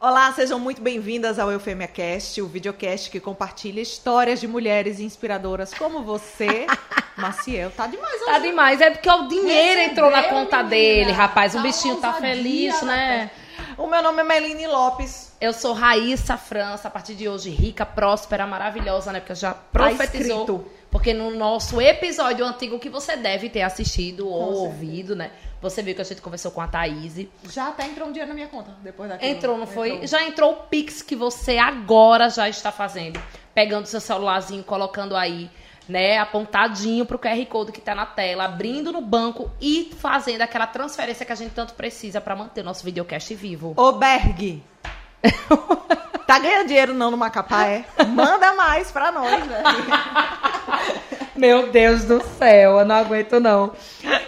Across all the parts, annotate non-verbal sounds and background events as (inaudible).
Olá, sejam muito bem-vindas ao Eufêmia Cast, o videocast que compartilha histórias de mulheres inspiradoras como você. (laughs) Maciel, tá demais hoje. Tá demais, é porque o dinheiro Recebeu, entrou na conta menina. dele, rapaz. O Tá bichinho tá feliz, né? O meu nome é Meline Lopes. Eu sou Raíssa França, a partir de hoje, rica, próspera, maravilhosa, né? Porque já profetizou. escrito. Porque no nosso episódio antigo que você deve ter assistido ou certeza. ouvido, né? Você viu que a gente conversou com a Thaís. Já até entrou um dinheiro na minha conta depois daquilo. Entrou, não foi? Entrou. Já entrou o Pix que você agora já está fazendo. Pegando seu celularzinho, colocando aí, né, apontadinho pro QR Code que tá na tela, abrindo no banco e fazendo aquela transferência que a gente tanto precisa para manter o nosso videocast vivo. Ô, Berg. Tá ganhando dinheiro não no Macapá, é? Manda mais pra nós, né? (laughs) Meu Deus do céu, eu não aguento não.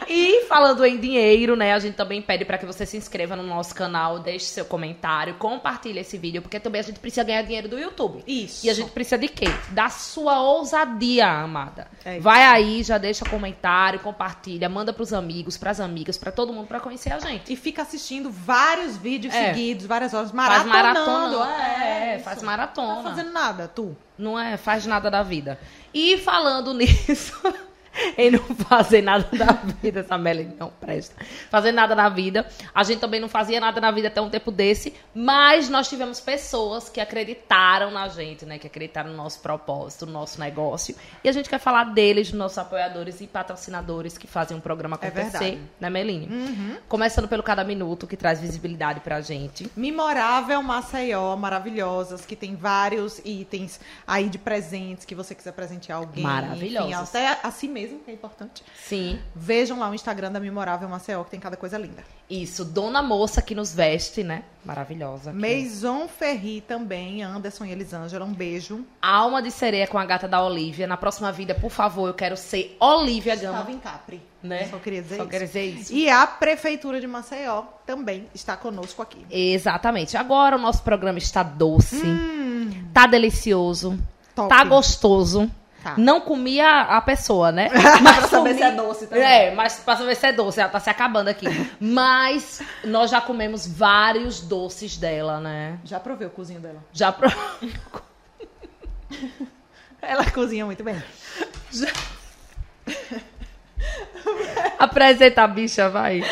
E falando em dinheiro, né, a gente também pede para que você se inscreva no nosso canal, deixe seu comentário, compartilhe esse vídeo, porque também a gente precisa ganhar dinheiro do YouTube. Isso. E a gente precisa de quê? Da sua ousadia, amada. É. Vai aí, já deixa comentário, compartilha, manda pros amigos, pras amigas, pra todo mundo pra conhecer a gente. E fica assistindo vários vídeos É. seguidos, várias horas, Faz maratonando. maratona. É, isso. faz Não maratona. tá fazendo nada, tu. Não é, faz nada da vida. E falando nisso, isso. (laughs) em não fazer nada da vida, essa Melanie não presta. Fazer nada na vida. A gente também não fazia nada na vida até um tempo desse, mas nós tivemos pessoas que acreditaram na gente, né? Que acreditaram no nosso propósito, no nosso negócio. E a gente quer falar deles, dos nossos apoiadores e patrocinadores que fazem o programa É acontecer, verdade. né, Meline? Começando pelo Cada Minuto, que traz visibilidade pra gente. Memorável Maceió, maravilhosas, que tem vários itens aí de presentes que você quiser presentear alguém. Maravilhosos. Enfim, até a si mesmo, que é importante. Sim. Vejam lá o Instagram da Memorável Maceió, que tem cada coisa linda. Isso, Dona Moça que nos veste, né? Maravilhosa. aqui. Maison Ferri também, Anderson e Elisângela, um beijo. Alma de sereia com a gata da Olivia. Na próxima vida, por favor, eu quero ser Olivia Gama. Estava em Capri. Né? Só queria dizer Só isso. quero dizer isso. E a Prefeitura de Maceió também está conosco aqui. Exatamente. Agora o nosso programa está doce, tá delicioso, Top. tá gostoso. Tá. Não comi a, pessoa, né? (laughs) Pra saber se é doce também. É, mas pra saber se é doce, ela tá se acabando aqui. (laughs) Mas nós já comemos vários doces dela, né? Já provei o cozinho dela. Já pro... (laughs) Ela cozinha muito bem. Apresenta a bicha, vai.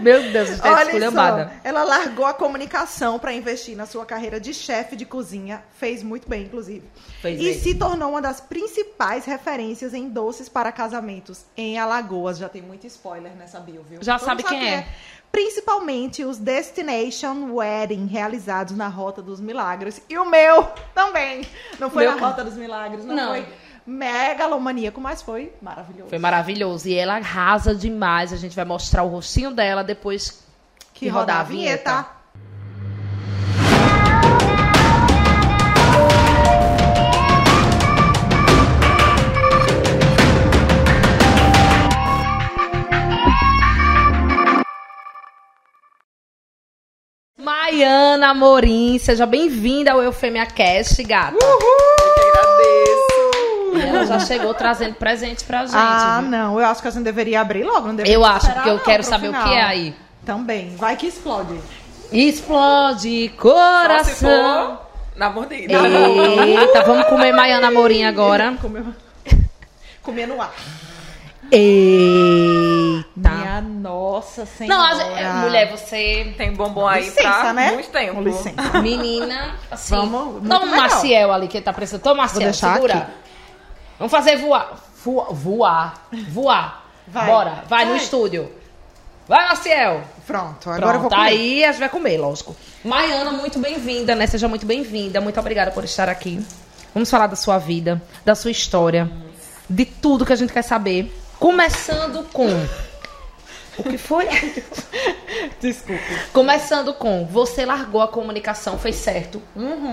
Meu Deus, está Olha esculhambada. só, ela largou a comunicação para investir na sua carreira de chefe de cozinha. Fez muito bem, inclusive. Fez e mesmo. se tornou uma das principais referências em doces para casamentos em Alagoas. Já tem muito spoiler nessa bio, viu? Já Todo sabe quem é. Principalmente os Destination Wedding realizados na Rota dos Milagres. E o meu também. Não foi Meu na Rota dos Milagres, não, Não. foi megalomaníaco, mas foi maravilhoso. Foi maravilhoso. E ela arrasa demais. A gente vai mostrar o rostinho dela depois que rodar a vinheta. Maiana Amorim, seja bem-vinda ao Eufêmia Cast, gata. E ela já chegou trazendo presente pra gente. Ah, viu? não. Eu acho que a gente deveria abrir logo. Não deveria Eu acho, porque eu não, quero saber final. o que é aí. Também. Vai que explode. Explode coração. na mordida. Eita, vamos comer Maiana Amorim agora. (laughs) Comeu... Comia no ar. Eita. Minha nossa senhora. Não, gente- mulher, você. Tem bombom aí Licença, pra né? muito tempo. Com licença. Menina, assim. Vamos, Toma o. Maciel ali que ele tá precisando. Toma, Maciel, deixar segura. aqui. Vamos fazer voar. Voar. Voar. voar. Vai. Bora, vai, no Vai. estúdio. Vai, Maciel. Pronto, agora Pronto, eu vou comer. aí a gente vai comer, lógico. Maiana, muito bem-vinda, né? Seja muito bem-vinda. Muito obrigada por estar aqui. Vamos falar da sua vida, da sua história, de tudo que a gente quer saber. Começando com. O que foi? (laughs) Desculpe. Começando com, você largou a comunicação, fez certo.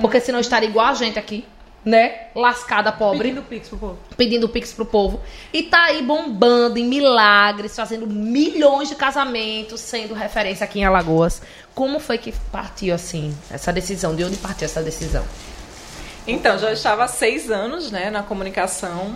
Porque senão estaria igual a gente aqui, né? Lascada, pobre, Pedindo pix pro povo. pedindo pix pro povo. E tá aí bombando em milagres, fazendo milhões de casamentos, sendo referência aqui em Alagoas. Como foi que partiu, assim, essa decisão? De onde partiu essa decisão? Então, já estava há seis anos, né, na comunicação.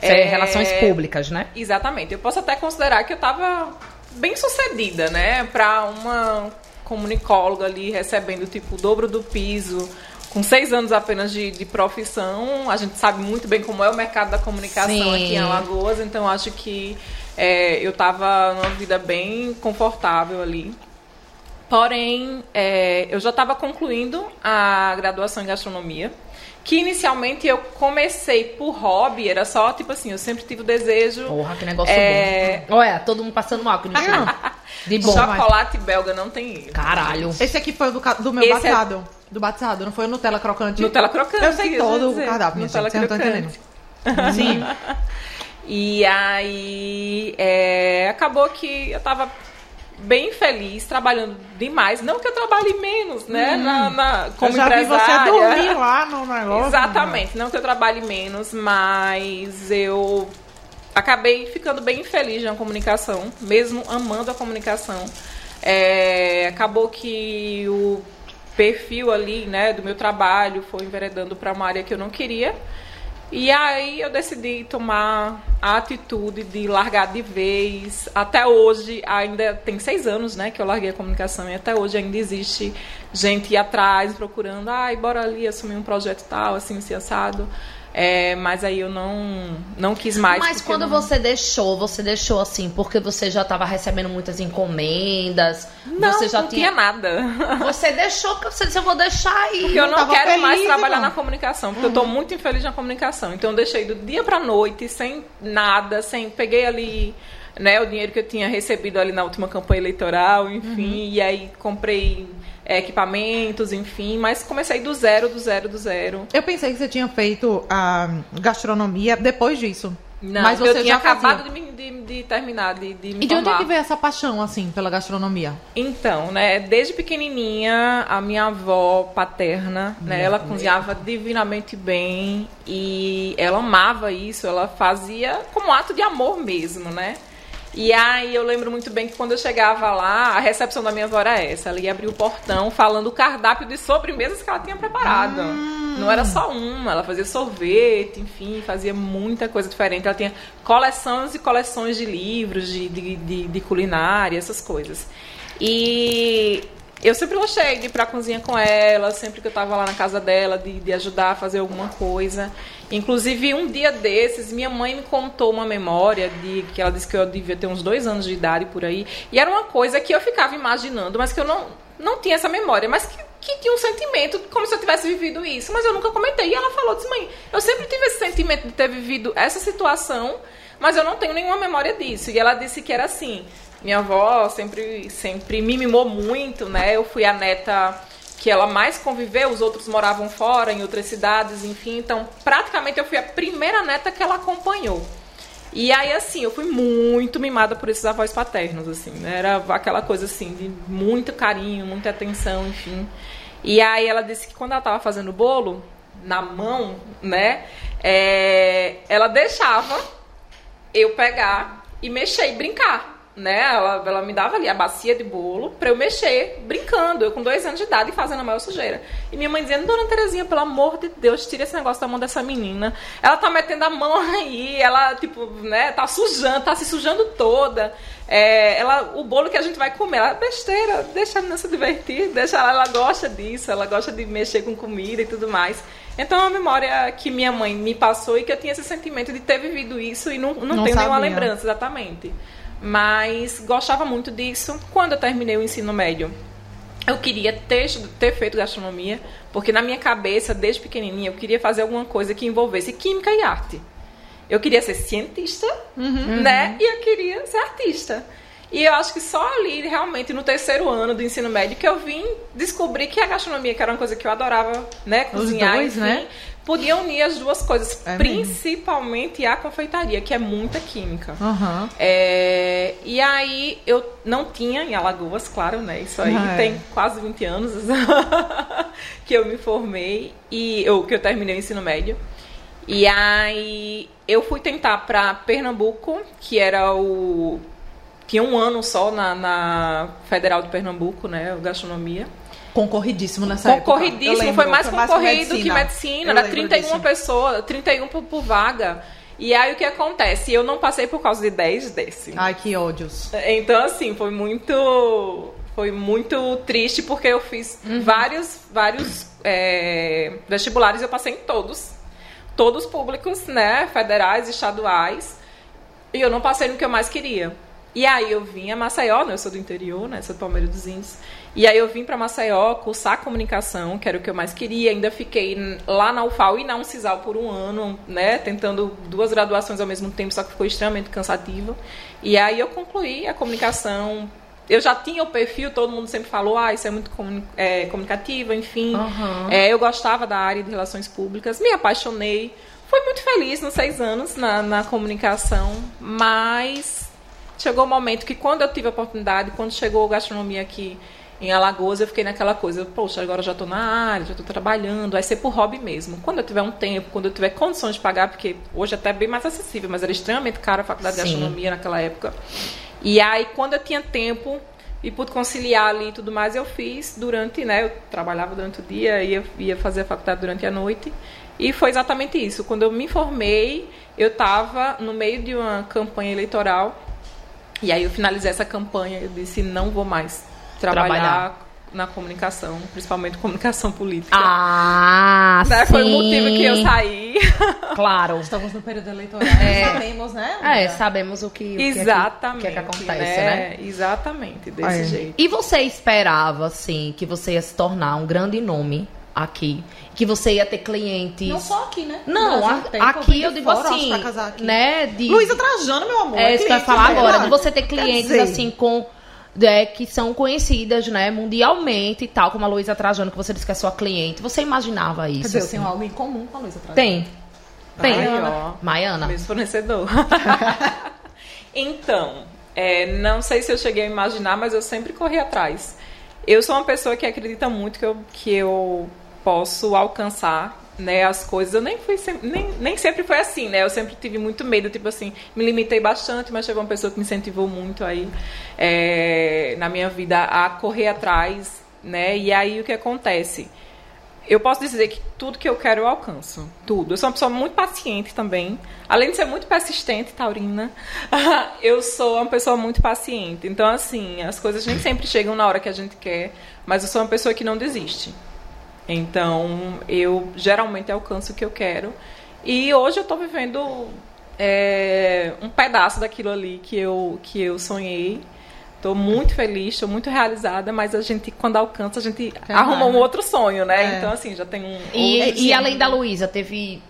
É, Relações públicas, né? Exatamente. Eu posso até considerar que eu estava bem sucedida, né, para uma comunicóloga ali, recebendo tipo o dobro do piso, com seis anos apenas de, de profissão. A gente sabe muito bem como é o mercado da comunicação Sim. aqui em Alagoas, então acho que é, eu estava numa vida bem confortável ali. Porém, é, eu já estava concluindo a graduação em gastronomia, que inicialmente eu comecei por hobby, era só tipo assim, eu sempre tive o desejo. Porra, que negócio É. bom. Olha, todo mundo passando mal aqui no estúdio. De bom. Chocolate belga não tem erro. Caralho. Esse aqui foi o do, do meu Esse é- batizado. Do batizado, não foi o Nutella crocante? Nutella crocante. Eu sei todo o cardápio, Nutella gente, estão crocante. (laughs) Sim. E aí é, acabou que eu tava bem feliz, trabalhando demais. Não que eu trabalhe menos, né? Na, na- como eu já vi você empresária. dormir lá no negócio. Exatamente, não que eu trabalhe menos, mas eu acabei ficando bem feliz na comunicação, mesmo amando a comunicação. É, acabou que o perfil ali, né, do meu trabalho foi enveredando para uma área que eu não queria. E aí eu decidi tomar a atitude de largar de vez. Até hoje, ainda tem seis anos, né, que eu larguei a comunicação e até hoje ainda existe gente atrás procurando, ai, bora ali assumir um projeto tal, assim, assim, assado. É, mas aí eu não, não quis mais. Mas quando não- você deixou, você deixou assim, porque você já tava recebendo muitas encomendas. Não, você já não tinha. tinha nada. (laughs) Você deixou, porque você disse, eu vou deixar e. Porque eu não quero feliz, mais trabalhar não. na comunicação, porque eu tô muito infeliz na comunicação. Então eu deixei do dia pra noite, sem nada, sem. Peguei ali. Né, o dinheiro que eu tinha recebido ali na última campanha eleitoral, enfim, e aí comprei é, equipamentos, enfim, mas comecei do zero, do zero, do zero. Eu pensei que você tinha feito a gastronomia depois disso. Não, Mas você eu tinha acabado de, me- de- de terminar, de, de me E de onde é formar. que veio essa paixão, assim, pela gastronomia? Então, né, desde pequenininha, a minha avó paterna, né, ela cozinhava divinamente bem e ela amava isso, ela fazia como ato de amor mesmo, né? E aí eu lembro muito bem que quando eu chegava lá, a recepção da minha avó era essa, ela ia abrir o portão falando o cardápio de sobremesas que ela tinha preparado. Não era só uma, ela fazia sorvete, enfim, fazia muita coisa diferente. Ela tinha coleções e coleções de livros, de, de, de, de culinária, essas coisas. E eu sempre gostei de ir pra cozinha com ela, sempre que eu tava lá na casa dela, de, de ajudar a fazer alguma coisa. Inclusive, um dia desses, minha mãe me contou uma memória de que ela disse que eu devia ter uns dois anos de idade por aí. E era uma coisa que eu ficava imaginando, mas que eu não, não tinha essa memória, mas que, que tinha um sentimento como se eu tivesse vivido isso. Mas eu nunca comentei. E ela falou, disse, mãe, eu sempre tive esse sentimento de ter vivido essa situação, mas eu não tenho nenhuma memória disso. E ela disse que era assim. Minha avó sempre, sempre me mimou muito, né? Eu fui a neta que ela mais conviveu, os outros moravam fora, em outras cidades, enfim. Então, praticamente eu fui a primeira neta que ela acompanhou. E aí, assim, eu fui muito mimada por esses avós paternos, assim, né? Era aquela coisa, assim, de muito carinho, muita atenção, enfim. E aí ela disse que quando ela tava fazendo o bolo, na mão, né? é, ela deixava eu pegar e mexer e brincar. Né? Ela, ela me dava ali a bacia de bolo pra eu mexer, brincando. Eu com dois anos de idade fazendo a maior sujeira. E minha mãe dizendo, Dona Terezinha, pelo amor de Deus, tira esse negócio da mão dessa menina. Ela tá metendo a mão (laughs) aí, ela, tipo, né, tá sujando, tá se sujando toda. É, ela, o bolo que a gente vai comer, ela, besteira, deixa a menina se divertir, deixa ela, ela gosta disso, ela gosta de mexer com comida e tudo mais. Então é uma memória que minha mãe me passou e que eu tinha esse sentimento de ter vivido isso e não, não, Não tenho nenhuma sabia. lembrança, exatamente. Mas gostava muito disso. Quando eu terminei o ensino médio, eu queria ter, ter feito gastronomia, porque na minha cabeça, desde pequenininha, eu queria fazer alguma coisa que envolvesse química e arte. Eu queria ser cientista, né? E eu queria ser artista. E eu acho que só ali, realmente, no terceiro ano do ensino médio, que eu vim descobrir que a gastronomia, que era uma coisa que eu adorava, né? Cozinhar, dois, enfim, né? Podia unir as duas coisas. É mesmo. principalmente a confeitaria, que é muita química. Aham. É, e aí eu não tinha em Alagoas, claro, né? Isso aí Ah, é. tem quase 20 anos (laughs) que eu me formei e eu, que eu terminei o ensino médio. E aí eu fui tentar para Pernambuco, que era o tinha um ano só na, na Federal de Pernambuco, né, gastronomia. Concorridíssimo nessa época. Eu Concorridíssimo, foi mais concorrido que medicina. medicina, Eu era lembro 31 disso. pessoas, 31 por, por vaga. E aí o que acontece? Eu não passei por causa de 10 desse. Ai, que ódios. Então, assim, foi muito. Foi muito triste porque eu fiz vários, vários é, vestibulares eu passei em todos. Todos públicos, né? Federais, estaduais. E eu não passei no que eu mais queria. E aí eu vim a Maceió, né? Eu sou do interior, né? Sou do Palmeiras dos Índios. E aí eu vim para Maceió cursar comunicação, que era o que eu mais queria. Ainda fiquei lá na UFAL e na Uncisal por um ano, né? Tentando duas graduações ao mesmo tempo, só que ficou extremamente cansativo. E aí eu concluí a comunicação. Eu já tinha o perfil, todo mundo sempre falou, ah, isso é muito comuni é, comunicativo, enfim. Aham. É, eu gostava da área de relações públicas, me apaixonei. Fui muito feliz nos seis anos na, na comunicação, mas chegou o momento que quando eu tive a oportunidade, quando chegou a gastronomia aqui em Alagoas, eu fiquei naquela coisa, poxa, agora já estou na área, já estou trabalhando, vai ser por hobby mesmo. Quando eu tiver um tempo, quando eu tiver condições de pagar, porque hoje até é bem mais acessível, mas era extremamente caro a faculdade de Sim. gastronomia naquela época. E aí, quando eu tinha tempo e pude conciliar ali e tudo mais, eu fiz durante, né, eu trabalhava durante o dia, ia, ia fazer a faculdade durante a noite. E foi exatamente isso. Quando eu me formei, eu estava no meio de uma campanha eleitoral e aí eu finalizei essa campanha, eu disse, não vou mais trabalhar, Trabalhar. na comunicação, principalmente comunicação política. Ah, Né, sim. Foi o motivo que eu saí. (laughs) Claro. Estamos no período eleitoral. Sabemos, né? É, amiga? sabemos o que, o que é que- Exatamente. o que, é que acontece, né? Exatamente, desse É. jeito. E você esperava, assim, que você ia se tornar um grande nome aqui? Que você ia ter clientes... Não só aqui, né? Não, a- aqui eu de digo fora, assim, né? De... Luísa Trajano, meu amor. É isso que eu ia falar dela. agora. De você ter clientes, dizer, assim, com... é, que são conhecidas, né, mundialmente e tal, como a Luísa Trajano, que você disse que é sua cliente. Você imaginava isso? Quer dizer, eu assim? tenho algo em comum com a Luísa Trajano. Tem. Tem. Ó. Maiana. Mesmo fornecedor. (laughs) então, é, não sei se eu cheguei a imaginar, mas eu sempre corri atrás. Eu sou uma pessoa que acredita muito que eu, que eu posso alcançar né, as coisas. Eu nem fui sem- nem, nem sempre foi assim, né? Eu sempre tive muito medo, tipo assim, me limitei bastante, mas chegou uma pessoa que me incentivou muito aí é, na minha vida a correr atrás, né? E aí o que acontece? Eu posso dizer que tudo que eu quero eu alcanço. Tudo. Eu sou uma pessoa muito paciente também. Além de ser muito persistente, taurina, (laughs) eu sou uma pessoa muito paciente. Então, assim, as coisas nem sempre chegam na hora que a gente quer, mas eu sou uma pessoa que não desiste. Então, eu geralmente alcanço o que eu quero. E hoje eu estou vivendo é, um pedaço daquilo ali que eu, que eu sonhei. Estou muito feliz, estou muito realizada, mas a gente, quando alcança, a gente Quer arruma um outro sonho, né? É. Então, assim, já tem um. E, e além da Luísa, teve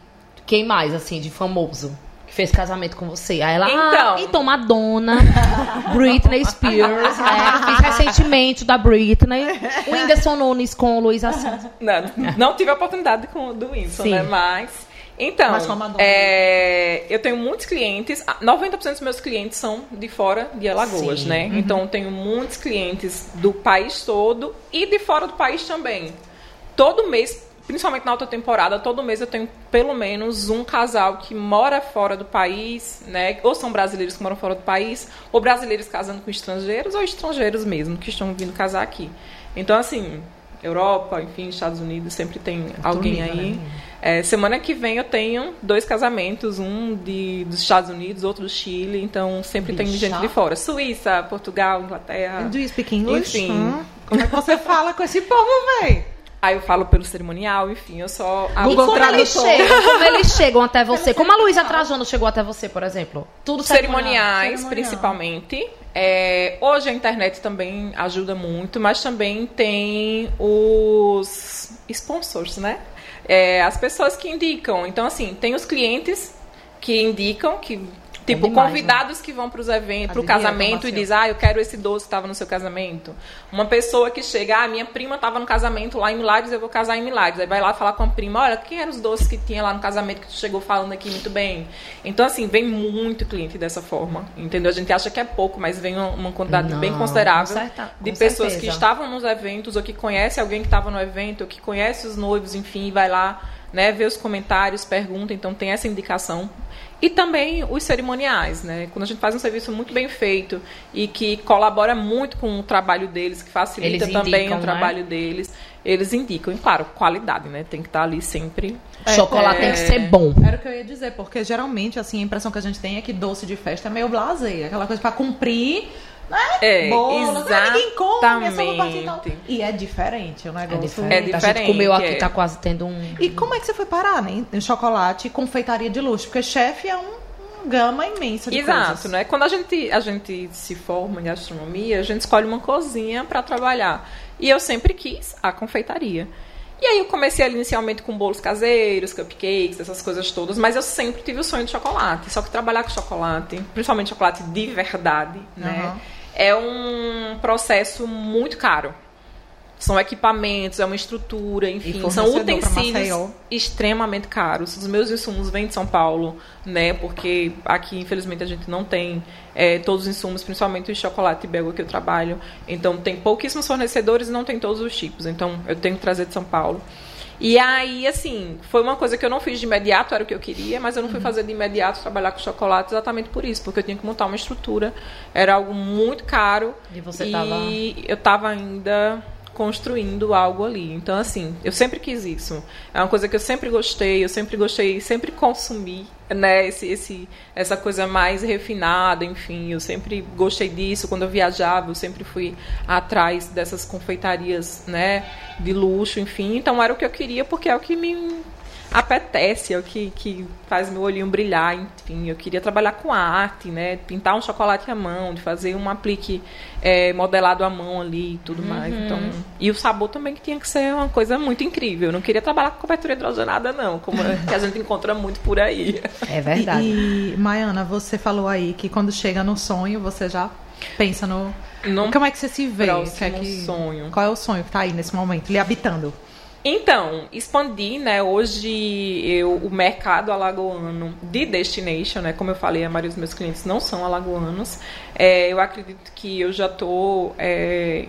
quem mais, assim, de famoso? Que fez casamento com você. Aí ela, Então. ah, então Madonna, (laughs) Britney Spears, né? Fiz recentemente da Britney. O Whindersson Nunes com o Luiz Assis. Não, não tive a oportunidade com o do Winston, Sim. né? Mas. Então, Mas com a Madonna. é, eu tenho muitos clientes, ah, 90% dos meus clientes são de fora de Alagoas, Sim. né? Então, eu tenho muitos clientes do país todo e de fora do país também. Todo mês, principalmente na alta temporada, todo mês eu tenho pelo menos um casal que mora fora do país, né? Ou são brasileiros que moram fora do país, ou brasileiros casando com estrangeiros, ou estrangeiros mesmo que estão vindo casar aqui. Então, assim, Europa, enfim, Estados Unidos, sempre tem alguém nível, aí. né? É, semana que vem eu tenho dois casamentos, um de, dos Estados Unidos, outro do Chile, então sempre tem Bicha. gente de fora. Suíça, Portugal, Inglaterra. Do you speak English? Enfim. Hum? Como é que você fala com esse povo, véi? Aí eu falo pelo cerimonial, enfim, eu só. E como eles, chegam, como eles chegam até você? Como a Luísa Trajano chegou até você, por exemplo? Tudo cerimoniais, Cerimonial. principalmente. É, hoje a internet também ajuda muito, mas também tem os sponsors, né? É, as pessoas que indicam. Então, assim, tem os clientes que indicam, que tipo, demais, né? convidados que vão para os eventos, para o casamento e diz, ah, eu quero esse doce que estava no seu casamento. Uma pessoa que chega, ah, minha prima estava no casamento lá em Milagres, eu vou casar em Milagres. Aí vai lá falar com a prima, olha, quem eram os doces que tinha lá no casamento que tu chegou falando aqui muito bem. Então, assim, vem muito cliente dessa forma, entendeu? A gente acha que é pouco, mas vem uma, quantidade Não, bem considerável certa- de pessoas certeza. que estavam nos eventos ou que conhece alguém que estava no evento, ou que conhece os noivos, enfim, e vai lá, né, ver os comentários, pergunta, então tem essa indicação. E também os cerimoniais, né? Quando a gente faz um serviço muito bem feito e que colabora muito com o trabalho deles, que facilita Eles também indicam, o né? trabalho deles, eles indicam. E claro, qualidade, né? Tem que estar ali sempre. Chocolate É. tem que ser bom. Era o que eu ia dizer, porque geralmente, assim, a impressão que a gente tem é que doce de festa é meio blasé. Aquela coisa pra cumprir né? É, Bolos, ah, ninguém come, é só uma parte e. E é diferente o É negócio. diferente. É A gente diferente, comeu aqui, é. tá quase tendo um. E como é que você foi parar, né? Em chocolate e confeitaria de luxo? Porque chefe é um, um gama imensa de Exato, coisas. né? Quando a gente, a gente se forma em gastronomia, a gente escolhe uma cozinha para trabalhar. E eu sempre quis a confeitaria. E aí eu comecei ali inicialmente com bolos caseiros, cupcakes, essas coisas todas, mas eu sempre tive o sonho de chocolate. Só que trabalhar com chocolate, principalmente chocolate de verdade, né? Aham. É um processo muito caro. São equipamentos, é uma estrutura, enfim, são utensílios extremamente caros. Os meus insumos vêm de São Paulo, né? Porque aqui, infelizmente, a gente não tem é, todos os insumos, principalmente o chocolate belga que eu trabalho. Então, tem pouquíssimos fornecedores e não tem todos os tipos. Então, eu tenho que trazer de São Paulo. E aí, assim, foi uma coisa que eu não fiz de imediato, era o que eu queria, mas eu não fui fazer de imediato trabalhar com chocolate exatamente por isso, porque eu tinha que montar uma estrutura. Era algo muito caro. E você e tava- eu tava ainda construindo algo ali. Então, assim, eu sempre quis isso. É uma coisa que eu sempre gostei, eu sempre gostei, sempre consumi, né, esse, esse, essa coisa mais refinada, enfim, eu sempre gostei disso. Quando eu viajava, eu sempre fui atrás dessas confeitarias, né, de luxo, enfim. Então, era o que eu queria, porque é o que me apetece, é o que, que faz meu olhinho brilhar, enfim. Eu queria trabalhar com arte, né? Pintar um chocolate à mão, de fazer um aplique é, modelado à mão ali e tudo mais. Então, e o sabor também que tinha que ser uma coisa muito incrível. Eu não queria trabalhar com cobertura hidrogenada, não, como é que a gente encontra muito por aí. É verdade. E, e, Maiana, você falou aí que quando chega no sonho, você já pensa no. Num Como é que você se vê? Que é que- sonho. Qual é o sonho que tá aí nesse momento, lhe habitando? Então, expandi, né? Hoje eu, o mercado alagoano de destination, né? Como eu falei, a maioria dos meus clientes não são alagoanos. É, eu acredito que eu já estou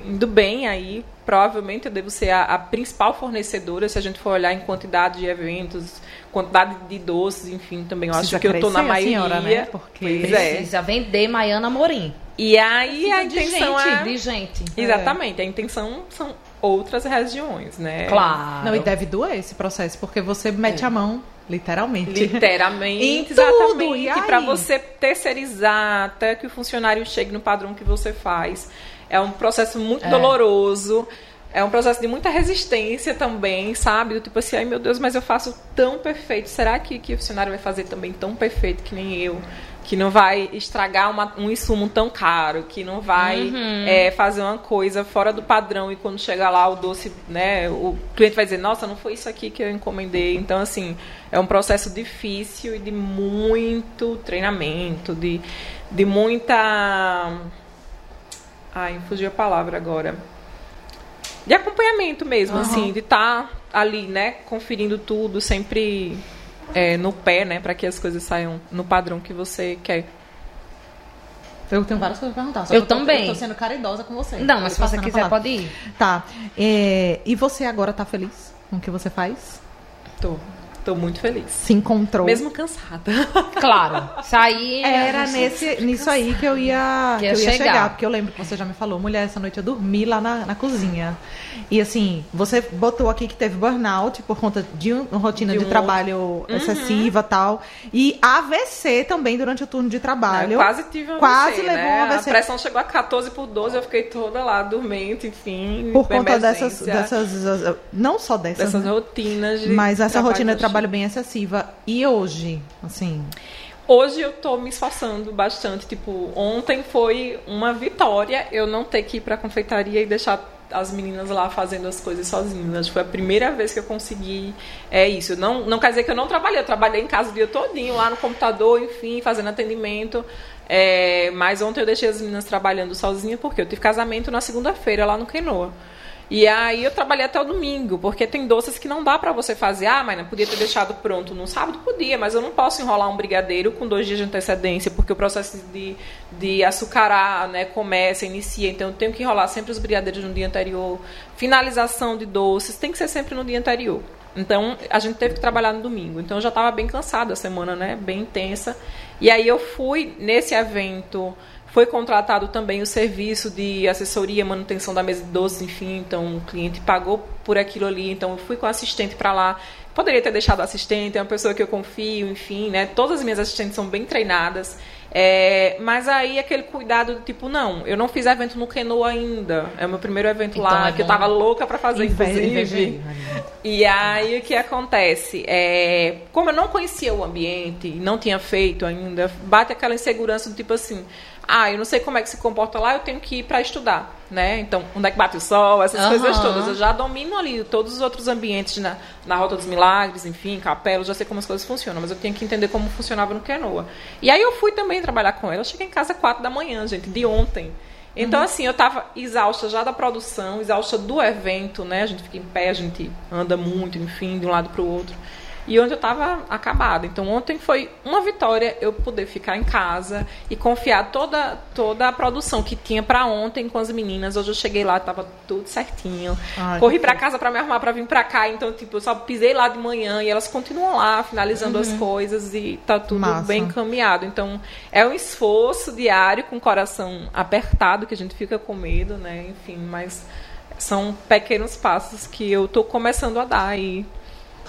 indo bem aí. Provavelmente eu devo ser a, a principal fornecedora, se a gente for olhar em quantidade de eventos, quantidade de doces, enfim, também eu acho que eu estou na maioria. senhora, né? Porque- Pois é. Precisa vender Maiana Morim. E aí a de intenção gente, é... de gente. Exatamente, a intenção são outras regiões, né? Claro. Não, e deve doer esse processo, porque você mete a mão, literalmente. Literalmente, (laughs) Em tudo, exatamente. e? Para você terceirizar até que o funcionário chegue no padrão que você faz. É um processo muito É. doloroso. É um processo de muita resistência também, sabe? Do tipo assim, ai meu Deus, mas eu faço tão perfeito. Será que, que o funcionário vai fazer também tão perfeito que nem eu? Que não vai estragar uma- um insumo tão caro, que não vai é, fazer uma coisa fora do padrão e quando chegar lá o doce, né, o cliente vai dizer, nossa, não foi isso aqui que eu encomendei. Então, assim, é um processo difícil e de muito treinamento, de, de muita. Ai, fugiu a palavra agora. De acompanhamento mesmo, assim, de estar ali, né, conferindo tudo, sempre é, no pé, né, para que as coisas saiam no padrão que você quer. Eu tenho várias coisas pra perguntar. só Eu que tô- também. Eu tô sendo caridosa com você. Não, mas se você quiser, palavra. pode ir. Tá. é, e você agora tá feliz com o que você faz? Tô, tô muito feliz. Se encontrou? Mesmo cansada. (laughs) Claro. Isso aí. Era nesse, nisso aí que eu ia, Que que eu ia chegar. chegar. Porque eu lembro que você já me falou, mulher, essa noite eu dormi lá na, na cozinha. E assim, você botou aqui que teve burnout por conta de um- uma rotina De de, um- trabalho excessiva tal. E AVC também durante o turno de trabalho. Eu quase tive um Quase AVC, levou né? um AVC. A pressão chegou a 14 por 12, eu fiquei toda lá dormente, enfim. Por conta dessas, emergência, dessas. Não só dessas. dessas né? rotinas de Mas essa trabalho rotina de eu trabalho bem excessiva. E hoje, assim. Hoje eu tô me esforçando bastante. Tipo, ontem foi uma vitória eu não ter que ir pra confeitaria e deixar as meninas lá fazendo as coisas sozinhas. Foi a primeira vez que eu consegui é isso. Não, não quer dizer que eu não trabalhei, eu trabalhei em casa o dia todinho, lá no computador, enfim, fazendo atendimento. É, mas ontem eu deixei as meninas trabalhando sozinha porque eu tive casamento na segunda-feira lá no Quenoa. E aí eu trabalhei até o domingo, porque tem doces que não dá pra você fazer. Ah, mas podia ter deixado pronto no sábado? Podia, mas eu não posso enrolar um brigadeiro com dois dias de antecedência, porque o processo de, de açucarar né, começa, inicia. Então eu tenho que enrolar sempre os brigadeiros no dia anterior. Finalização de doces tem que ser sempre no dia anterior. Então a gente teve que trabalhar no domingo. Então eu já estava bem cansada a semana, né? Bem intensa. E aí eu fui nesse evento. Foi contratado também o serviço de assessoria, manutenção da mesa de doces, enfim. Então o cliente pagou por aquilo ali. Então eu fui com assistente para lá. Poderia ter deixado assistente, é uma pessoa que eu confio, enfim, né? Todas as minhas assistentes são bem treinadas. É, mas aí aquele cuidado do tipo, não, eu não fiz evento no Keno ainda. É o meu primeiro evento Então lá, é que eu tava louca pra fazer, inclusive. aí, E aí o que acontece? É, como eu não conhecia o ambiente, não tinha feito ainda, bate aquela insegurança do tipo assim, ah, eu não sei como é que se comporta lá, eu tenho que ir para estudar, né? Então, onde é que bate o sol, essas Aham. coisas todas. Eu já domino ali todos os outros ambientes na, na Rota dos Milagres, enfim, capela, já sei como as coisas funcionam, mas eu tenho que entender como funcionava no Quenoa. E aí eu fui também trabalhar com ela, eu cheguei em casa quatro da manhã, gente, de ontem. Então, assim, eu tava exausta já da produção, exausta do evento, né? A gente fica em pé, a gente anda muito, enfim, de um lado para o outro. E onde eu tava acabada. Então, ontem foi uma vitória eu poder ficar em casa e confiar toda, toda a produção que tinha para ontem com as meninas. Hoje eu cheguei lá, tava tudo certinho. Ai, Corri para casa para me arrumar para vir para cá. Então, tipo, eu só pisei lá de manhã e elas continuam lá, finalizando as coisas e tá tudo Massa. bem encaminhado. Então, é um esforço diário com o coração apertado, que a gente fica com medo, né? Enfim, mas são pequenos passos que eu tô começando a dar e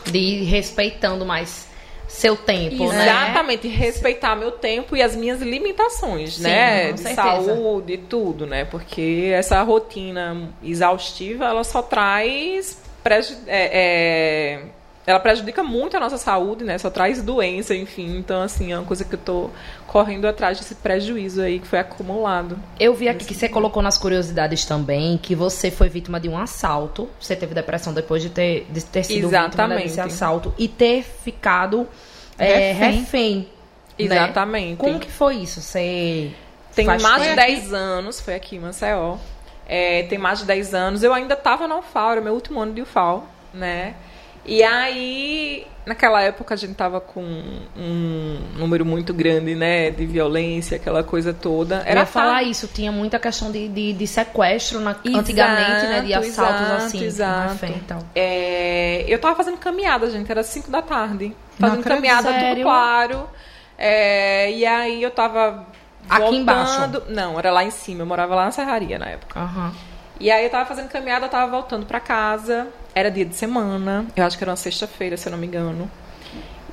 De ir respeitando mais seu tempo, né? exatamente respeitar meu tempo e as minhas limitações, Sim, né? De certeza. saúde e tudo, né? Porque essa rotina exaustiva, ela só traz é, é, ela prejudica muito a nossa saúde, né? Só traz doença, enfim. Então, assim, é uma coisa que eu tô correndo atrás desse prejuízo aí que foi acumulado. Eu vi aqui que você colocou nas curiosidades também que você foi vítima de um assalto. Você teve depressão depois de ter, de ter sido vítima Exatamente. desse assalto e ter ficado é, Refém. refém. né? Exatamente. Como que foi isso? Você Tem faz mais de tempo? 10 anos, foi aqui em Maceió. É, tem mais de 10 anos. Eu ainda estava na UFAL, era meu último ano de UFAL, né? E aí, naquela época, a gente tava com um número muito grande, né? De violência, aquela coisa toda. Era falar fa- isso, tinha muita questão de, de, de sequestro na- antigamente, né? De Exato, assaltos exato, assim. exato. refém e tal. É, eu tava fazendo caminhada, gente, era 5 da tarde. Fazendo caminhada Sério? tudo claro. É, e aí eu tava. Aqui voltando- embaixo? Não, era lá em cima. Eu morava lá na Serraria na época. Aham. E aí eu tava fazendo caminhada, eu tava voltando pra casa. Era dia de semana. Eu acho que era uma sexta-feira, se eu não me engano.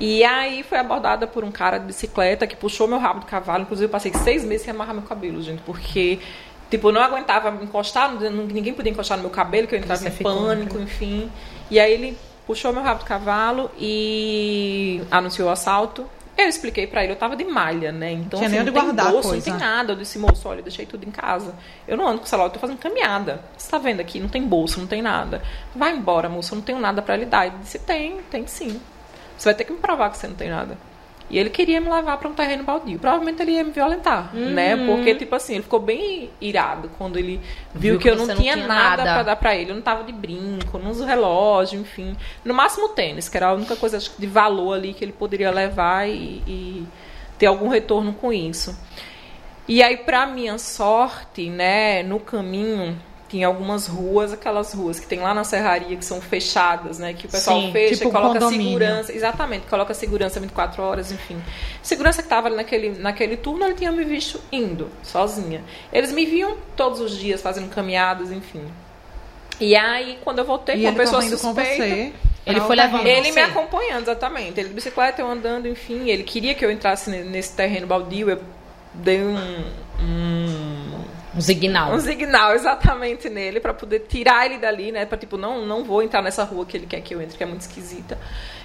E aí foi abordada por um cara de bicicleta que puxou meu rabo de cavalo. Inclusive, eu passei seis meses sem amarrar meu cabelo, gente, porque. Tipo, eu não aguentava encostar, não- ninguém podia encostar no meu cabelo, que eu entrava Você em pânico, enfim. E aí ele puxou meu rabo de cavalo e anunciou o assalto. Eu expliquei pra ele, eu tava de malha, né? Então, Tinha assim, nem não tem guardar bolso, coisa. não tem nada. Eu disse, moço, olha, eu deixei tudo em casa. Eu não ando com celular, eu tô fazendo caminhada. Você tá vendo aqui? Não tem bolso, não tem nada. Vai embora, moço, eu não tenho nada pra lhe dar. Ele disse, tem, tem sim. Você vai ter que me provar que você não tem nada. E ele queria me levar pra um terreno baldio. Provavelmente ele ia me violentar, né? Uhum. Porque, tipo assim, ele ficou bem irado quando ele viu, Viu que, que eu não você não tinha, tinha nada, nada. pra dar pra ele. Eu não tava de brinco, não uso relógio, enfim. No máximo tênis, que era a única coisa de valor ali que ele poderia levar e, e ter algum retorno com isso. E aí, pra minha sorte, né, no caminho tinha algumas ruas, aquelas ruas que tem lá na serraria que são fechadas, né, que o pessoal Sim, fecha tipo e coloca condomínio. segurança, exatamente, coloca segurança 24 horas, enfim. Segurança que tava ali naquele naquele turno, ele tinha me visto indo sozinha. Eles me viam todos os dias fazendo caminhadas, enfim. E aí, quando eu voltei E com ele pessoa indo com suspeita, você. Ele foi levando ele me acompanhando, exatamente. Ele de bicicleta, eu andando, enfim. Ele queria que eu entrasse ne- nesse terreno baldio. Eu dei um, um, Um signal. um signal exatamente nele pra poder tirar ele dali, né? Pra tipo, não, não vou entrar nessa rua que ele quer que eu entre, que é muito esquisita.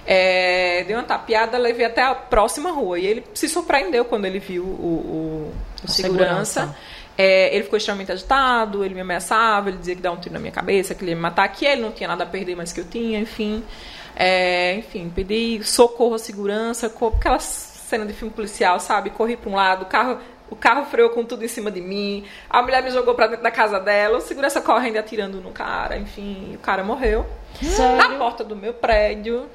É, dei uma tapeada, levei até a próxima rua. E ele se surpreendeu quando ele viu o, o- o segurança. segurança. É, ele ficou extremamente agitado, ele me ameaçava, ele dizia que dava um tiro na minha cabeça, que ele ia me matar, que ele não tinha nada a perder, mas que eu tinha, enfim. É, enfim, pedi socorro à segurança, aquela cena de filme policial, sabe? Corri para um lado, o carro, o carro freou com tudo em cima de mim, a mulher me jogou para dentro da casa dela, o segurança correndo e atirando no cara, enfim, o cara morreu na porta do meu prédio,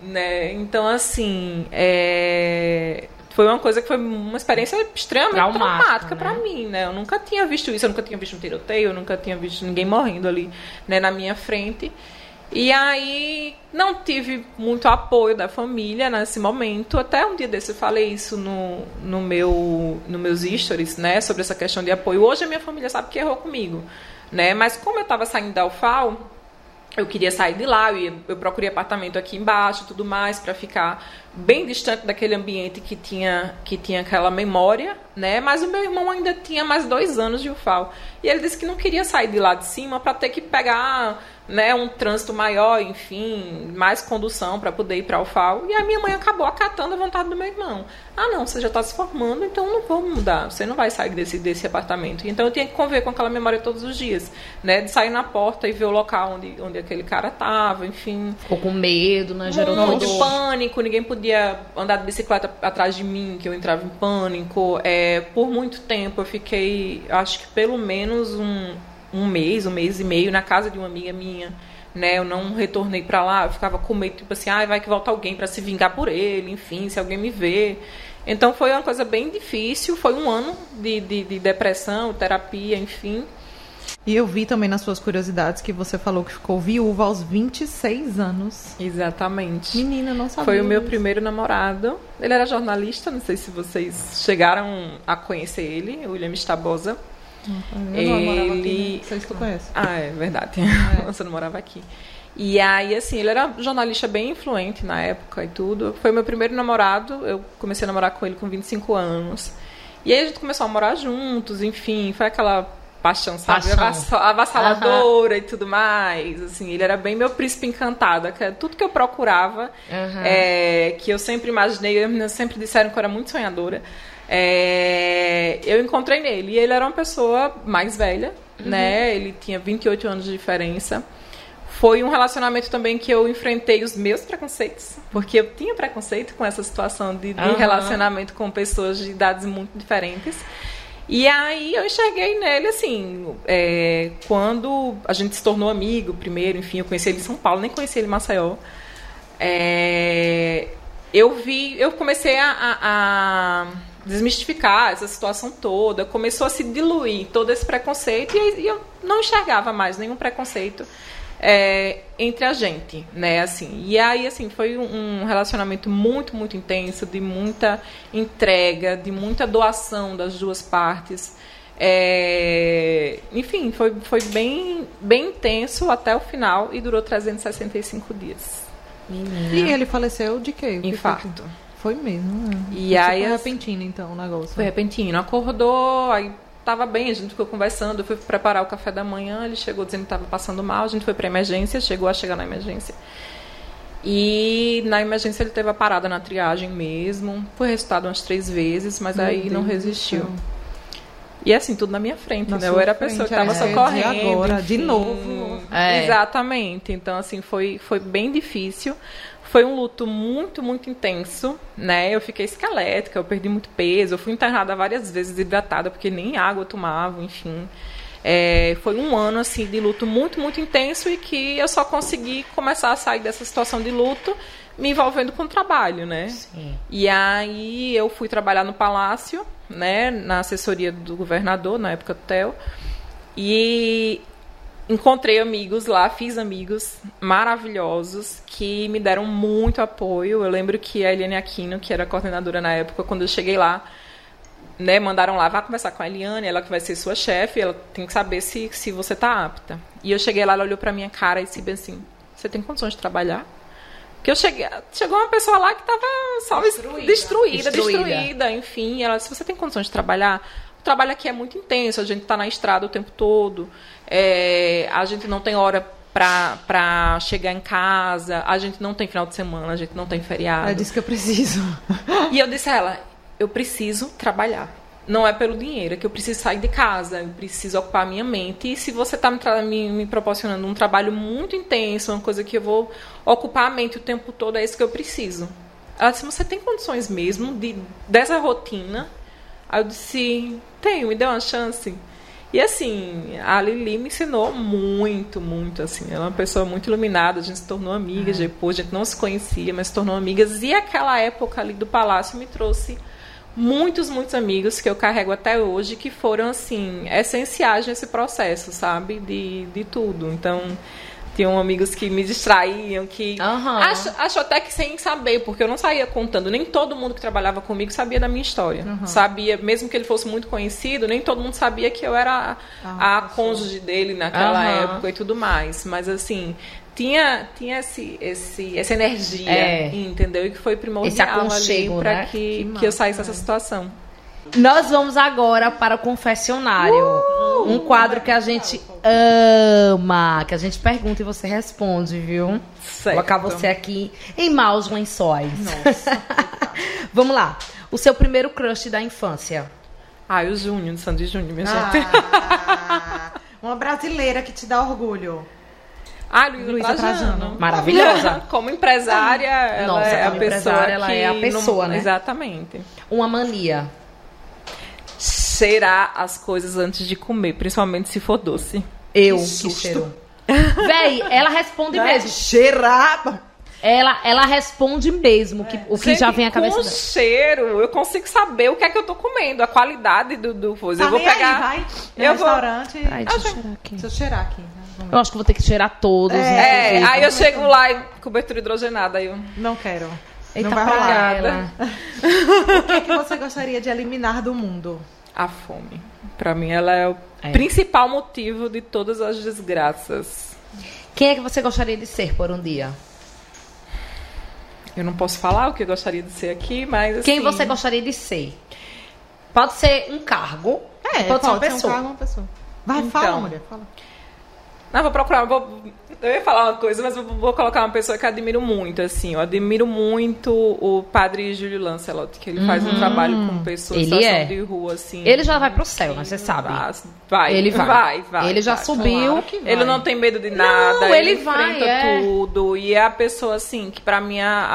né? Então, assim, é, foi uma coisa que foi uma experiência extremamente Traumática, traumática né? pra mim, né? Eu nunca tinha visto isso, eu nunca tinha visto um tiroteio, eu nunca tinha visto ninguém morrendo ali, né, na minha frente. E aí não tive muito apoio da família nesse momento. Até um dia desse eu falei isso no, no meu no meus stories, né, sobre essa questão de apoio. Hoje a minha família sabe que errou comigo, né? Mas como eu estava saindo da UFAL, eu queria sair de lá, eu, ia, eu procurei apartamento aqui embaixo, tudo mais, para ficar bem distante daquele ambiente que tinha que tinha aquela memória, né? Mas o meu irmão ainda tinha mais dois anos de UFAL e ele disse que não queria sair de lá de cima para ter que pegar né, um trânsito maior, enfim, mais condução para poder ir para o FAO. E a minha mãe acabou acatando a vontade do meu irmão. Ah, não, você já está se formando, então não vou mudar. Você não vai sair desse, desse apartamento. Então eu tinha que conviver com aquela memória todos os dias, né? De sair na porta e ver o local onde, onde aquele cara estava, enfim. Ficou com medo, né? Gerou muito todo... pânico, ninguém podia andar de bicicleta atrás de mim, que eu entrava em pânico. É, por muito tempo eu fiquei, acho que pelo menos um, um mês, um mês e meio na casa de uma amiga minha, né? Eu não retornei para lá, eu ficava com medo, tipo assim, ah, vai que volta alguém para se vingar por ele, enfim, se alguém me vê. Então foi uma coisa bem difícil, foi um ano de, de, de depressão, terapia, enfim. E eu vi também nas suas curiosidades que você falou que ficou viúva aos 26 anos. Exatamente. Menina, não sabia. Foi o meu primeiro namorado. Ele era jornalista, não sei se vocês chegaram a conhecer ele, William Stabosa. Eu não morava aqui, né? Se tu conhece. Ah, é verdade. É. (laughs) Você não morava aqui. E aí, assim, ele era jornalista bem influente na época e tudo. Foi meu primeiro namorado. Eu comecei a namorar com ele com 25 anos. E aí a gente começou a morar juntos, enfim, foi aquela paixão, sabe? Paixão. Avassaladora uhum. e tudo mais. Assim, ele era bem meu príncipe encantado. Tudo que eu procurava, uhum. é, que eu sempre imaginei, eu sempre disseram que eu era muito sonhadora é, eu encontrei nele. E ele era uma pessoa mais velha, uhum. né? Ele tinha 28 anos de diferença. Foi um relacionamento também que eu enfrentei os meus preconceitos, porque eu tinha preconceito com essa situação de, de uhum. relacionamento com pessoas de idades muito diferentes. E aí eu enxerguei nele assim, é, quando a gente se tornou amigo primeiro, enfim, eu conheci ele em São Paulo, nem conheci ele em Maceió. É, eu vi, eu comecei a, a, a desmistificar essa situação toda, começou a se diluir todo esse preconceito e, e eu não enxergava mais nenhum preconceito é, entre a gente, né, assim. E aí, assim, foi um relacionamento muito, muito intenso, de muita entrega, de muita doação das duas partes. É, enfim, foi, foi bem, bem intenso até o final e durou 365 dias. E ele faleceu de quê? Infarto. Foi mesmo, né? E Isso aí. Foi repentino, então, o negócio. Foi repentino. Acordou, aí tava bem, a gente ficou conversando, eu fui preparar o café da manhã, ele chegou dizendo que estava passando mal, a gente foi para emergência, chegou a chegar na emergência. E na emergência ele teve a parada na triagem mesmo, foi resultado umas três vezes, mas Meu aí Deus não resistiu. E assim, tudo na minha frente, na né? Eu era a pessoa que estava é, socorrendo. agora, enfim. de novo. É. Exatamente. Então, assim, foi, foi bem difícil. Foi um luto muito, muito intenso, né? Eu fiquei esquelética, eu perdi muito peso, eu fui internada várias vezes desidratada, porque nem água eu tomava, enfim. É, foi um ano assim de luto muito, muito intenso e que eu só consegui começar a sair dessa situação de luto me envolvendo com o trabalho, né? Sim. E aí eu fui trabalhar no palácio, né, na assessoria do governador, na época do TEL. E encontrei amigos lá, fiz amigos maravilhosos que me deram muito apoio. Eu lembro que a Eliane Aquino, que era coordenadora na época, quando eu cheguei lá, né, mandaram lá, vá conversar com a Eliane, ela que vai ser sua chefe, ela tem que saber se, se você tá apta. E eu cheguei lá, ela olhou pra minha cara e disse bem assim, você tem condições de trabalhar? Porque eu cheguei, chegou uma pessoa lá que estava só destruída, destruída, destruída, destruída, enfim. Ela disse, você tem condições de trabalhar? Trabalho aqui é muito intenso, a gente está na estrada o tempo todo, é, a gente não tem hora para chegar em casa, a gente não tem final de semana, a gente não tem feriado. É disso que eu preciso. (laughs) E eu disse a ela, eu preciso trabalhar. Não é pelo dinheiro, é que eu preciso sair de casa, eu preciso ocupar minha mente. E se você está me, me, me, proporcionando um trabalho muito intenso, uma coisa que eu vou ocupar a mente o tempo todo, é isso que eu preciso. Ela disse, você tem condições mesmo de, dessa rotina? Aí eu disse, tenho, me deu uma chance. E assim, a Lili me ensinou muito, muito, assim. Ela é uma pessoa muito iluminada, a gente se tornou amigas é. depois, a gente não se conhecia, mas se tornou amigas. E aquela época ali do palácio me trouxe muitos, muitos amigos que eu carrego até hoje que foram, assim, essenciais nesse processo, sabe? De, de tudo. Então, tinham amigos que me distraíam, que. Uhum. Acho, acho, até que sem saber, porque eu não saía contando. Nem todo mundo que trabalhava comigo sabia da minha história. Uhum. Sabia, mesmo que ele fosse muito conhecido, nem todo mundo sabia que eu era a, a cônjuge dele naquela época e tudo mais. Mas assim. tinha, tinha esse, esse, essa energia, É. entendeu? E que foi primordial ali pra né? que, Que que eu saísse dessa situação. Nós vamos agora para o confessionário. Uh! Um quadro que a gente ama, que a gente pergunta e você responde, viu? Certo. Colocar você aqui em maus lençóis. (laughs) vamos lá. O seu primeiro crush da infância. Ah, o Júnior, do Sandy Júnior, minha gente. Ah, (laughs) uma brasileira que te dá orgulho. Ah, Luísa, Luísa Trajano. Trajano. Maravilhosa. (laughs) Como empresária, ela Nossa, é a como pessoa empresária, ela que é a não- pessoa, né? Exatamente. Uma mania. Cheirar as coisas antes de comer, principalmente se for doce. Eu Que que, cheiro. (laughs) Véi, ela responde mesmo. Cheirar. Ela, ela responde mesmo que, o que já vem à cabeça Com dela. cheiro, eu consigo saber o que é que eu tô comendo, a qualidade do, do coisa. Tá eu vou nem pegar. aí, vai. No eu vou- restaurante. Ai, deixa eu cheirar aqui. Deixa eu cheirar aqui. né? Vamos Eu acho que vou ter que cheirar todos. É, inclusive. aí eu chego lá e cobertura hidrogenada. Aí eu... Não quero. Eita, não vai rolar. ela. (laughs) O que, é que você gostaria de eliminar do mundo? A fome. Pra mim, ela é o É. principal motivo de todas as desgraças. Quem é que você gostaria de ser por um dia? Eu não posso falar o que eu gostaria de ser aqui, mas assim... Quem você gostaria de ser? Pode ser um cargo. pode, ser uma pessoa. um cargo, uma pessoa. Vai, Então. fala, mulher, fala. Não, vou procurar. Vou, eu ia falar uma coisa, mas vou, vou colocar uma pessoa que eu admiro muito, assim. Eu admiro muito o padre Júlio Lancelot, que ele faz um trabalho com pessoas Uhum. Ele é. de rua, assim. Ele já vai pro céu, né? Você sabe. Vai, Ele vai. vai, vai, Ele já vai. subiu. Ele não tem medo de nada, Não, ele ele, vai, enfrenta é. tudo. E é a pessoa, assim, que pra mim é a,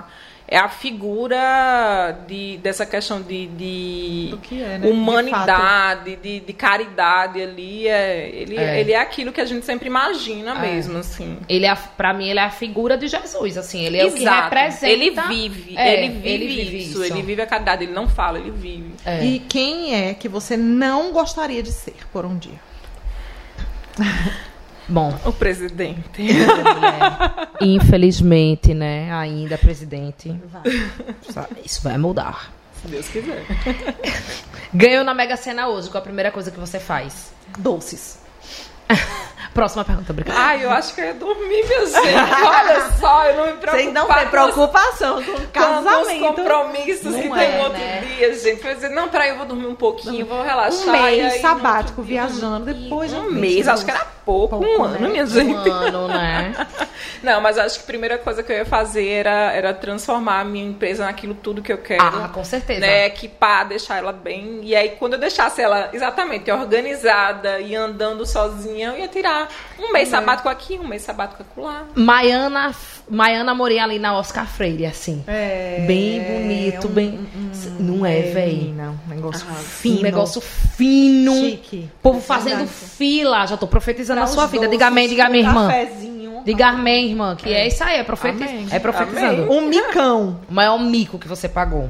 a- é a figura de, dessa questão de, de que é, né? De humanidade, de, de caridade ali. É, ele, É. ele é aquilo que a gente sempre imagina mesmo, assim. Ele é, pra mim, ele é a figura de Jesus, assim. Ele é o que Exato. representa. Ele vive, É, ele vive, ele vive isso, isso. Ele vive a caridade, ele não fala, ele vive. É. E quem é que você não gostaria de ser por um dia? (laughs) Bom, O presidente. mulher, infelizmente, né? Ainda presidente. Isso vai mudar. Se Deus quiser. Ganhou na Mega Sena hoje. Qual a primeira coisa que você faz? Doces. (laughs) Próxima pergunta, obrigada. Ai, eu acho que eu ia dormir, minha gente. Olha só, eu não me preocupo. Sem não ter preocupação com o Com os casamento. compromissos Não que é, tem outro né? dia, gente. Vai dizer, não, peraí, eu vou dormir um pouquinho, vou relaxar. Um mês aí, sabático dia, viajando, depois Um de mês, acho que era pouco, Pouco, um ano, né? minha gente. Um ano, né? (laughs) Não, mas acho que a primeira coisa que eu ia fazer era, era transformar a minha empresa naquilo tudo que eu quero. Ah, com certeza. Né, equipar, deixar ela bem. E aí, quando eu deixasse ela exatamente organizada e andando sozinha, eu ia tirar um mês sabático aqui, um mês sabático acolá. Maiana, Maiana morei ali na Oscar Freire, assim. É, Bem bonito, bem. não é, véi? Não, um negócio Um fino. negócio fino. Chique. Povo É fazendo verdade. fila. Já tô profetizando Pra na sua vida. Diga amém, diga amém, um irmã. cafezinho. Diga amém, irmã. Que é, isso aí, é, profetiz... É profetizando. Amém. Um micão. O maior mico que você pagou.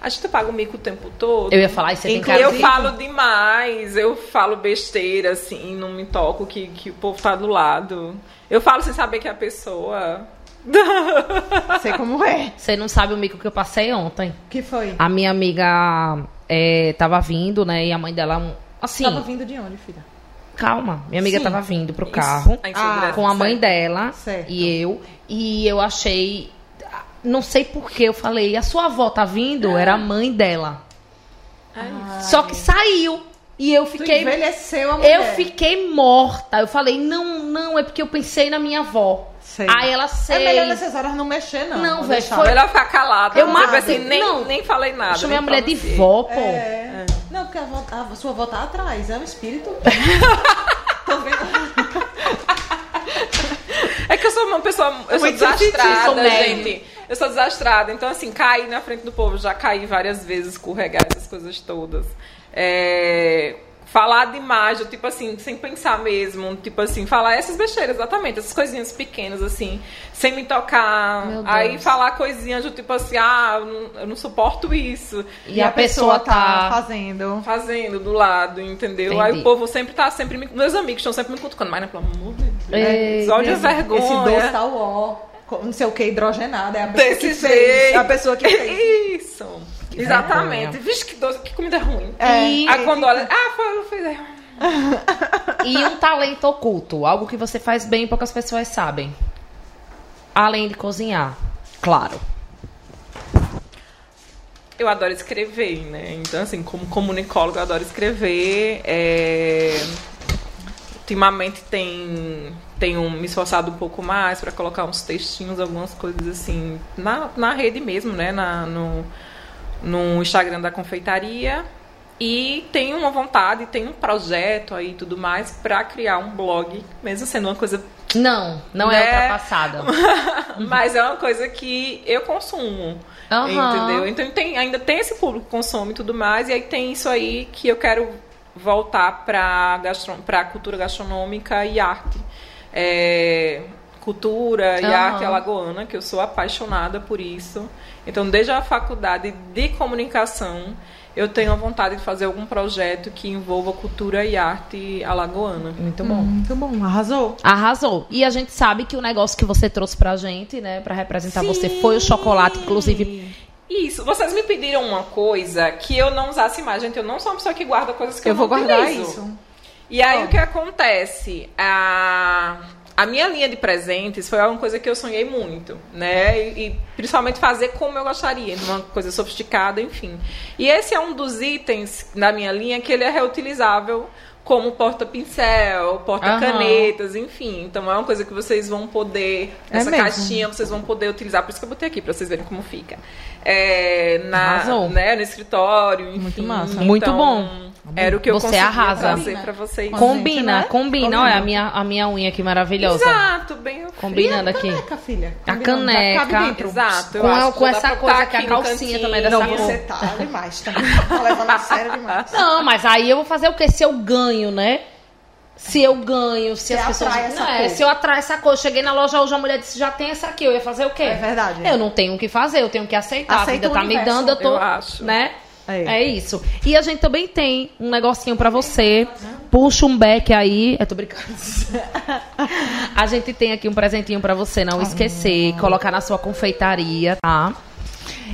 A gente paga o mico o tempo todo. Eu ia falar, isso você tem cara Eu de... falo demais, eu falo besteira, assim, não me toco que, que o povo tá do lado. Eu falo sem saber que é a pessoa. (laughs) Sei como é. Você não sabe o mico que eu passei ontem. que foi? A minha amiga é, tava vindo, né? E a mãe dela, assim, Tava vindo de onde, filha? calma. Minha amiga Sim. tava vindo pro carro A insegurança, com a mãe certo. dela Certo. e eu. E eu achei. Não sei por que eu falei, a sua avó tá vindo? Era a mãe dela. Ai, Só que saiu. E eu Tu fiquei. envelheceu a mulher. Eu fiquei morta. Eu falei, não, não, é porque eu pensei na minha avó. Sei. Aí ela É sei. melhor nessas horas não mexer, não. Não, velho, foi- Melhor ficar calada. Eu não, matei- assim, nem, não. nem falei nada. Chamei a mulher de vó, pô. É. Não, porque a, vó- a sua avó tá atrás, é um espírito. (laughs) Tô vendo. É que eu sou uma pessoa. Eu Muito desastrada, sou médio. gente. Eu sou desastrada. Então, assim, cair na frente do povo, já caí várias vezes, escorregar essas coisas todas. É, Falar demais, eu, tipo assim, sem pensar mesmo. Tipo assim, falar essas besteiras, exatamente, essas coisinhas pequenas, assim, sem me tocar. Aí falar coisinhas do tipo assim, ah, eu não, eu não suporto isso. E, a, pessoa, tá. fazendo. Fazendo do lado, entendeu? Entendi. Aí o povo sempre tá sempre me... Meus amigos estão sempre me cutucando, mas, né, pelo amor de Deus. Ei, Olha a vergonha. Esse doce tá ó, não sei o que, hidrogenado. É a pessoa Desse que fez. jeito. A pessoa que fez. Isso. Exatamente. Vixe, que doce, que comida ruim. É. E- Aí quando olha, ah, foi, foi. E um talento oculto, algo que você faz bem e poucas pessoas sabem. Além de cozinhar, claro. Eu adoro escrever, né? Então, assim, como comunicólogo, eu adoro escrever. É... Ultimamente tem, tenho me esforçado um pouco mais para colocar uns textinhos, algumas coisas assim, na, na rede mesmo, né? Na, no, no Instagram da confeitaria. E tenho uma vontade, tenho um projeto aí e tudo mais para criar um blog, mesmo sendo uma coisa Não, não Né? é ultrapassada. (laughs) mas é uma coisa que eu consumo. Aham. Entendeu? Então tem, ainda tem esse público que consome e tudo mais, e aí tem isso aí que eu quero voltar para gastro, pra cultura gastronômica e arte. É, cultura e Aham. arte alagoana, que eu sou apaixonada por isso. Então, desde a faculdade de comunicação, eu tenho a vontade de fazer algum projeto que envolva cultura e arte alagoana. Muito bom. Muito bom, arrasou. Arrasou. E a gente sabe que o negócio que você trouxe pra gente, né, pra representar você, foi o chocolate, inclusive. Isso, vocês me pediram uma coisa que eu não usasse mais. Gente, eu não sou uma pessoa que guarda coisas que eu, Eu vou não guardar utilizo. isso. E aí Ó. o que acontece? A, a minha linha de presentes foi uma coisa que eu sonhei muito, né? E, e principalmente fazer como eu gostaria, uma coisa sofisticada, enfim. E esse é um dos itens da minha linha que ele é reutilizável como porta-pincel, porta-canetas, enfim. Então é uma coisa que vocês vão poder, É essa mesmo? caixinha vocês vão poder utilizar, por isso que eu botei aqui pra vocês verem como fica. É, na, Arrasou. né, no escritório, enfim. Muito massa. Muito Então, bom. Era o que eu Você conseguia arrasa. trazer pra vocês. Combina, né? combina. Combina. Olha a minha, a minha unha que maravilhosa. Exato, bem Combinando E a aqui. caneca, filha? A caneca. Exato. eu Com a- acho que com essa coisa que a aqui no calcinha cantinho. também dessa Não, cor. você tá demais também. Tá levando a sério demais. Não, mas aí eu vou fazer o quê? Se eu ganho, né? Se eu ganho, se Você as pessoas. atrai essa não, é, se eu atraio essa cor, eu cheguei na loja hoje, a mulher disse, já tem essa aqui, eu ia fazer o quê? É verdade. Eu não tenho o que fazer, eu tenho que aceitar. Aceita a vida o tá me universo, dando, eu tô. eu acho. Né? É. É. isso. E a gente também tem um negocinho pra você. Puxa um beck aí. Eu tô brincando. (laughs) a gente tem aqui um presentinho pra você não esquecer. Colocar na sua confeitaria, tá?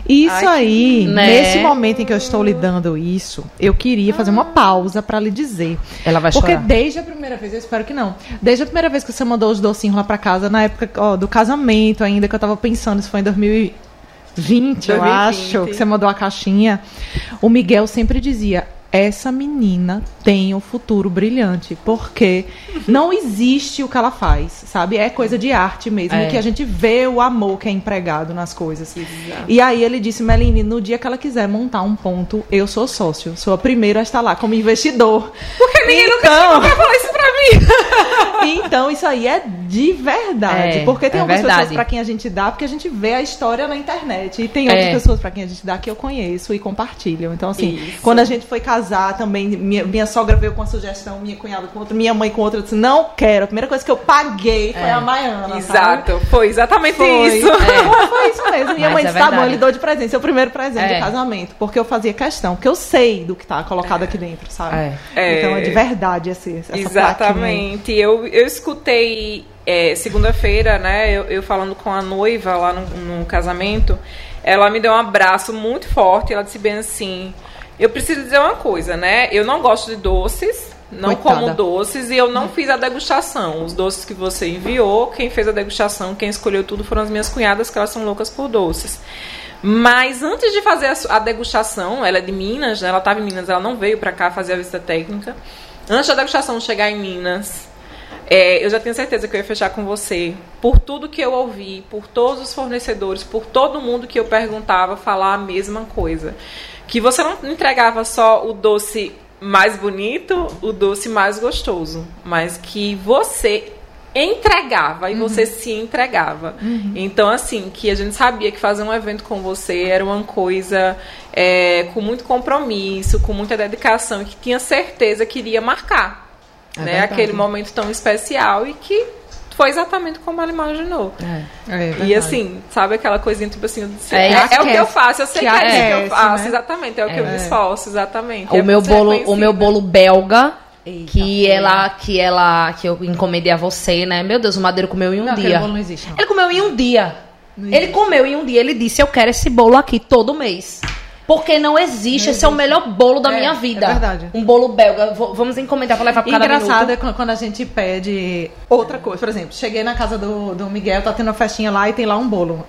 Isso Ai, aí, Né? nesse momento em que eu estou lhe dando isso, eu queria fazer uma pausa pra lhe dizer. Ela vai Porque chorar. desde a primeira vez, eu espero que não. Desde a primeira vez que você mandou os docinhos lá pra casa, na época ó, do casamento ainda, que eu tava pensando, isso foi em 2020, eu 2020. acho, que você mandou a caixinha. O Miguel sempre dizia: essa menina tem um futuro brilhante, porque não existe o que ela faz, sabe? É coisa de arte mesmo, É. que a gente vê o amor que é empregado nas coisas. E aí ele disse, Meline, no dia que ela quiser montar um ponto, eu sou sócio, sou a primeira a estar lá como investidor. Porque ninguém então, nunca Fala isso pra mim. (laughs) então isso aí é de verdade, É, porque tem é algumas verdade. pessoas pra quem a gente dá, porque a gente vê a história na internet, e tem outras É. pessoas pra quem a gente dá que eu conheço e compartilham. Então assim, Isso. quando a gente foi casar também, minha, minha sogra veio com uma sugestão, minha cunhada com outra, minha mãe com outra, eu disse, não quero. A primeira coisa que eu paguei foi É. a Maiana, sabe? Exato, foi exatamente Foi. isso. É. Foi isso mesmo. Minha Mas mãe é disse, tá bom, ele deu de presente, seu primeiro presente É. de casamento. Porque eu fazia questão, porque eu sei do que tá colocado aqui dentro, sabe? É. É. Então é de verdade esse, essa. Exatamente. Eu, eu escutei é, segunda-feira, né? Eu, eu falando com a noiva lá no, no casamento. Ela me deu um abraço muito forte. Ela disse bem assim: Eu preciso dizer uma coisa, né? Eu não gosto de doces. Não Coitada. como doces e eu não fiz a degustação. Os doces que você enviou, quem fez a degustação, quem escolheu tudo foram as minhas cunhadas, que elas são loucas por doces. Mas antes de fazer a degustação, ela é de Minas, né? ela estava em Minas, ela não veio para cá fazer a visita técnica. Antes da degustação chegar em Minas, é, eu já tenho certeza que eu ia fechar com você. Por tudo que eu ouvi, por todos os fornecedores, por todo mundo que eu perguntava, falar a mesma coisa. Que você não entregava só o doce mais bonito, o doce mais gostoso, mas que você entregava e você se entregava. Então, assim, que a gente sabia que fazer um evento com você era uma coisa é, com muito compromisso, com muita dedicação e que tinha certeza que iria marcar É né, verdade. aquele momento tão especial e que foi exatamente como ela imaginou. É. E assim, sabe aquela coisinha tipo assim, É é, é o que é- eu faço, eu sei que que, é isso que eu faço, né? exatamente, é o que eu me esforço, exatamente. O É meu bolo, o meu bolo belga, Eita, que ela, que ela, que eu encomendei a você, né? Meu Deus, o Madeiro comeu em um Não, dia. bolo não existe, não. Ele comeu em um dia. Ele comeu em um dia. Ele disse: Eu quero esse bolo aqui todo mês. Porque não existe. Esse é o melhor bolo da É, minha é vida. verdade. Um bolo belga. Vou- Vamos encomendar pra levar pro E cada engraçado minuto. é quando- a gente pede outra coisa. Por exemplo, cheguei na casa do, do Miguel, tá tendo uma festinha lá e tem lá um bolo.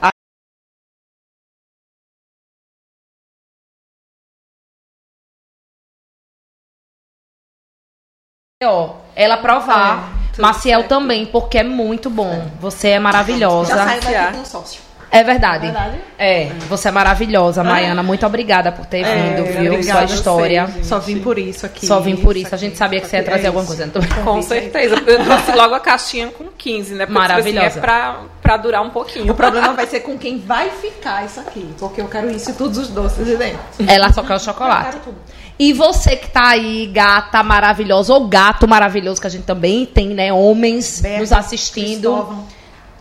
Ó, ela provar. É, Maciel certo. também, porque é muito bom. Você é maravilhosa. já saiu daqui com sócio. É verdade. Verdade? É, você é maravilhosa, Maiana. Muito obrigada por ter vindo, viu? obrigada Sua história. vocês. Só vim por isso aqui. Só vim por isso. A gente sabia que você ia É trazer alguma coisa. Então, Com certeza. Eu trouxe logo a caixinha com 15, né? Porque, tipo assim, Maravilhosa. é pra, pra durar um pouquinho. O problema vai ser com quem vai ficar isso aqui. Porque eu quero isso e todos os doces de dentro. Ela só quer o Eu chocolate. quero tudo. E você que tá aí, gata maravilhosa, ou gato maravilhoso, que a gente também tem, né? Homens Berto, nos assistindo. Cristóvão.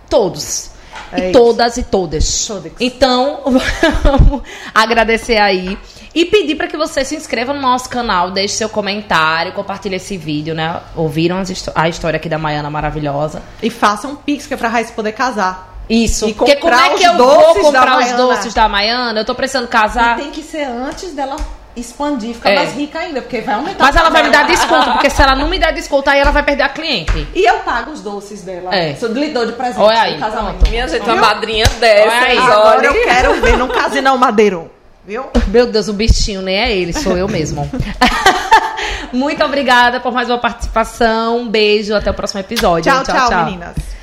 Todos. É e todas e todas. Todas. Então, (laughs) vamos agradecer aí. E pedir para que você se inscreva no nosso canal, deixe seu comentário, compartilhe esse vídeo, né? Ouviram a história aqui da Maiana maravilhosa. E faça um pix que é pra Raíssa poder casar. Isso. E Porque como é que eu vou comprar os doces da Maiana? Eu tô precisando casar. E tem que ser antes dela expandir, ficar É. mais rica ainda, porque vai aumentar. Mas ela vai me dar desconto, (laughs) porque se ela não me der desconto, aí ela vai perder a cliente. E eu pago os doces dela. É. Sou lhe dou de presente Olha aí, no casamento. Minha gente, uma madrinha dessa. Olha aí. Agora olha. eu quero ver, não case não, Madeiro. Viu? Meu Deus, o bichinho nem é ele, sou eu mesmo. (laughs) Muito obrigada por mais uma participação. Um beijo, até o próximo episódio. Tchau, tchau, meninas.